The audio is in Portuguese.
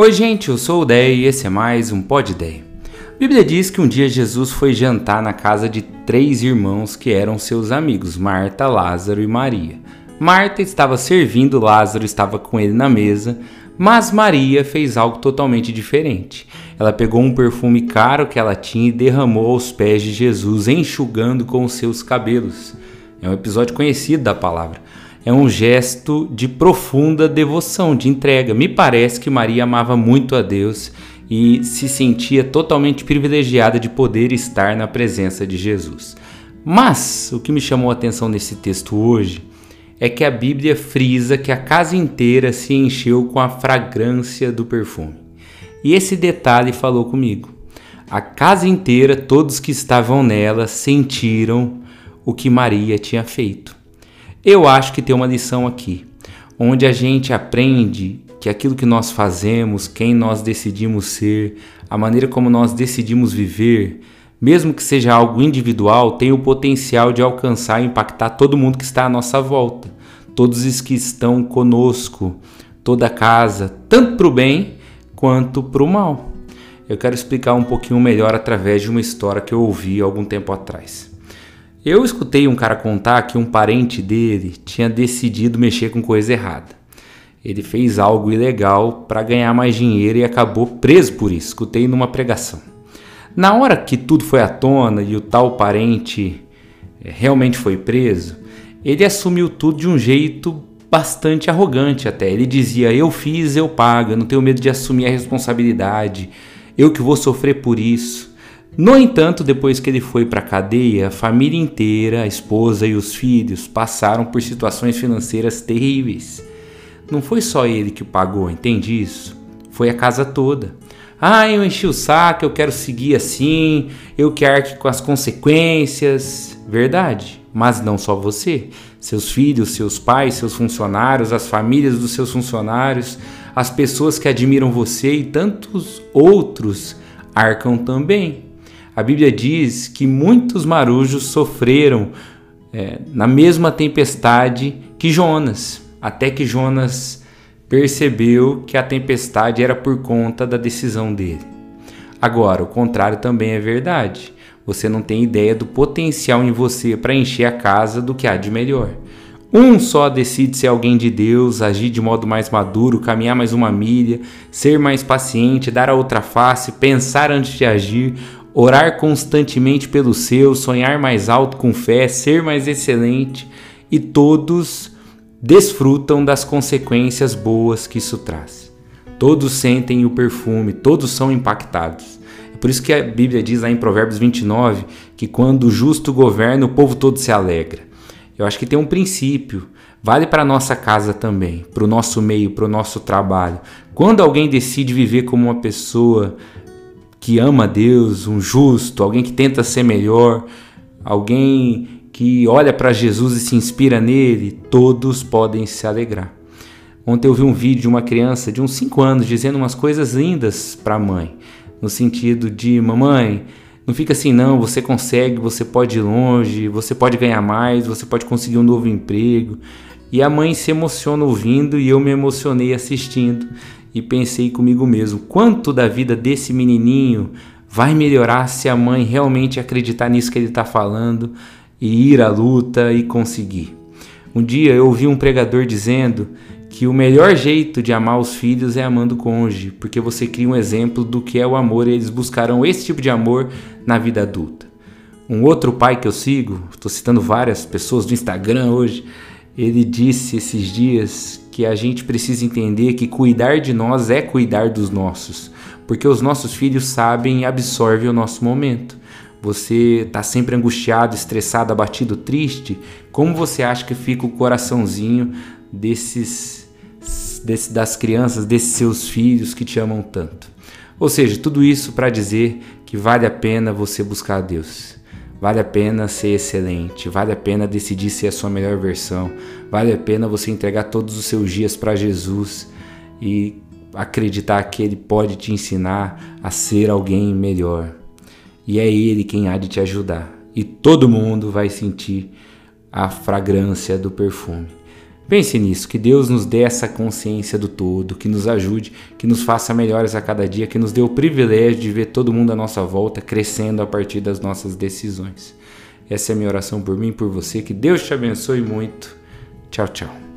Oi, gente, eu sou o Dei e esse é mais um Pod Dei. A Bíblia diz que um dia Jesus foi jantar na casa de três irmãos que eram seus amigos, Marta, Lázaro e Maria. Marta estava servindo, Lázaro estava com ele na mesa, mas Maria fez algo totalmente diferente. Ela pegou um perfume caro que ela tinha e derramou aos pés de Jesus, enxugando com os seus cabelos. É um episódio conhecido da palavra é um gesto de profunda devoção, de entrega. Me parece que Maria amava muito a Deus e se sentia totalmente privilegiada de poder estar na presença de Jesus. Mas o que me chamou a atenção nesse texto hoje é que a Bíblia frisa que a casa inteira se encheu com a fragrância do perfume. E esse detalhe falou comigo. A casa inteira, todos que estavam nela, sentiram o que Maria tinha feito. Eu acho que tem uma lição aqui, onde a gente aprende que aquilo que nós fazemos, quem nós decidimos ser, a maneira como nós decidimos viver, mesmo que seja algo individual, tem o potencial de alcançar e impactar todo mundo que está à nossa volta, todos os que estão conosco, toda a casa, tanto para o bem quanto para o mal. Eu quero explicar um pouquinho melhor através de uma história que eu ouvi algum tempo atrás. Eu escutei um cara contar que um parente dele tinha decidido mexer com coisa errada. Ele fez algo ilegal para ganhar mais dinheiro e acabou preso por isso. Escutei numa pregação. Na hora que tudo foi à tona e o tal parente eh, realmente foi preso, ele assumiu tudo de um jeito bastante arrogante até. Ele dizia: Eu fiz, eu pago, eu não tenho medo de assumir a responsabilidade, eu que vou sofrer por isso. No entanto, depois que ele foi para a cadeia, a família inteira, a esposa e os filhos passaram por situações financeiras terríveis. Não foi só ele que pagou, entende isso? Foi a casa toda. Ah, eu enchi o saco, eu quero seguir assim, eu quero com as consequências. Verdade, mas não só você. Seus filhos, seus pais, seus funcionários, as famílias dos seus funcionários, as pessoas que admiram você e tantos outros arcam também. A Bíblia diz que muitos marujos sofreram é, na mesma tempestade que Jonas, até que Jonas percebeu que a tempestade era por conta da decisão dele. Agora, o contrário também é verdade. Você não tem ideia do potencial em você para encher a casa do que há de melhor. Um só decide ser alguém de Deus, agir de modo mais maduro, caminhar mais uma milha, ser mais paciente, dar a outra face, pensar antes de agir, orar constantemente pelo seu, sonhar mais alto com fé, ser mais excelente e todos desfrutam das consequências boas que isso traz. Todos sentem o perfume, todos são impactados. É por isso que a Bíblia diz lá em Provérbios 29 que quando o justo governa, o povo todo se alegra. Eu acho que tem um princípio, vale para a nossa casa também, para o nosso meio, para o nosso trabalho. Quando alguém decide viver como uma pessoa que ama Deus, um justo, alguém que tenta ser melhor, alguém que olha para Jesus e se inspira nele, todos podem se alegrar. Ontem eu vi um vídeo de uma criança de uns 5 anos dizendo umas coisas lindas para a mãe, no sentido de: mamãe, não fica assim, não, você consegue, você pode ir longe, você pode ganhar mais, você pode conseguir um novo emprego. E a mãe se emociona ouvindo e eu me emocionei assistindo e pensei comigo mesmo: quanto da vida desse menininho vai melhorar se a mãe realmente acreditar nisso que ele está falando e ir à luta e conseguir? Um dia eu ouvi um pregador dizendo que o melhor jeito de amar os filhos é amando o cônjuge, porque você cria um exemplo do que é o amor e eles buscarão esse tipo de amor na vida adulta. Um outro pai que eu sigo, estou citando várias pessoas do Instagram hoje, ele disse esses dias que a gente precisa entender que cuidar de nós é cuidar dos nossos, porque os nossos filhos sabem e absorvem o nosso momento. Você está sempre angustiado, estressado, abatido, triste? Como você acha que fica o coraçãozinho desses, desse, das crianças, desses seus filhos que te amam tanto? Ou seja, tudo isso para dizer que vale a pena você buscar a Deus. Vale a pena ser excelente, vale a pena decidir ser a sua melhor versão, vale a pena você entregar todos os seus dias para Jesus e acreditar que Ele pode te ensinar a ser alguém melhor. E é Ele quem há de te ajudar. E todo mundo vai sentir a fragrância do perfume. Pense nisso, que Deus nos dê essa consciência do todo, que nos ajude, que nos faça melhores a cada dia, que nos dê o privilégio de ver todo mundo à nossa volta crescendo a partir das nossas decisões. Essa é a minha oração por mim e por você. Que Deus te abençoe muito. Tchau, tchau.